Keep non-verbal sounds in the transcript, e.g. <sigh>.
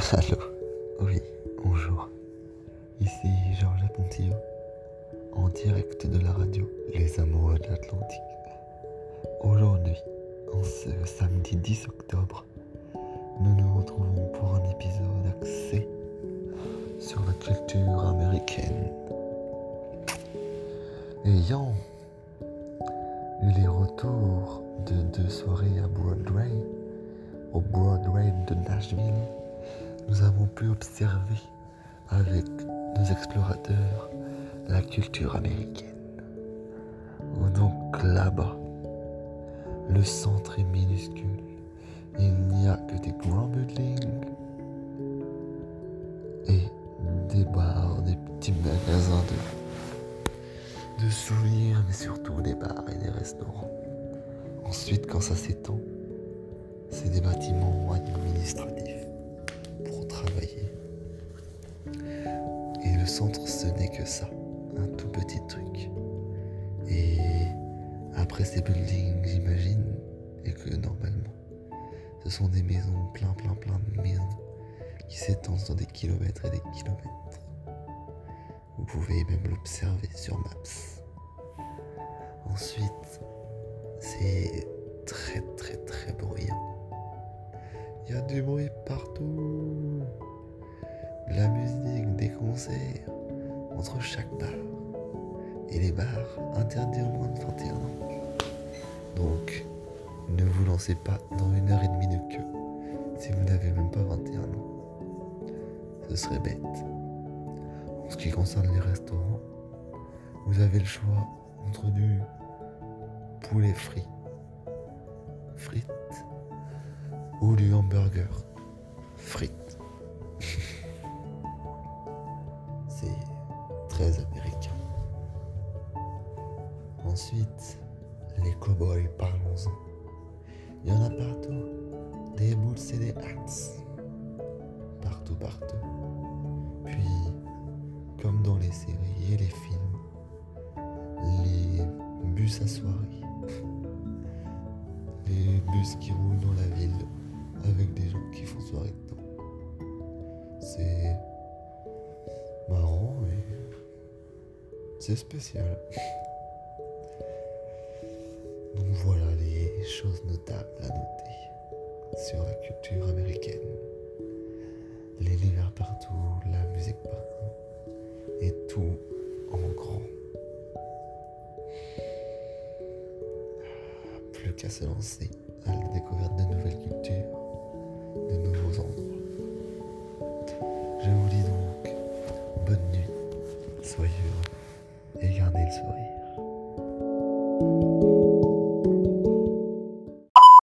<laughs> Allô Oui, bonjour. Ici Georges Pontillo, en direct de la radio Les Amoureux de l'Atlantique. Aujourd'hui, en ce samedi 10 octobre, nous nous retrouvons pour un épisode axé sur la culture américaine. Ayant eu les retours de deux soirées à Broadway, au Broadway de Nashville, nous avons pu observer avec nos explorateurs la culture américaine. Donc là-bas, le centre est minuscule. Il n'y a que des grands buildings et des bars, des petits magasins de, de souvenirs, mais surtout des bars et des restaurants. Ensuite, quand ça s'étend, c'est des bâtiments administratifs centre, ce n'est que ça, un tout petit truc. Et après ces buildings, j'imagine, et que normalement, ce sont des maisons, plein, plein, plein de maisons, qui s'étendent sur des kilomètres et des kilomètres. Vous pouvez même l'observer sur Maps. Ensuite, c'est très, très, très bruyant. Il y a du bruit entre chaque bar. Et les bars interdits aux moins de 21 ans. Donc, ne vous lancez pas dans une heure et demie de queue si vous n'avez même pas 21 ans. Ce serait bête. En ce qui concerne les restaurants, vous avez le choix entre du poulet frit, frites, ou du hamburger, Ensuite, les cowboys, parlons-en. Il y en a partout. Des boots et des hats. Partout, partout. Puis, comme dans les séries et les films, les bus à soirée. <laughs> Les bus qui roulent dans la ville avec des gens qui font soirée dedans. C'est marrant et c'est spécial. <laughs> Donc voilà les choses notables à noter sur la culture américaine. Les livres partout, la musique partout, et tout en grand. Plus qu'à se lancer à la découverte de nouvelles cultures.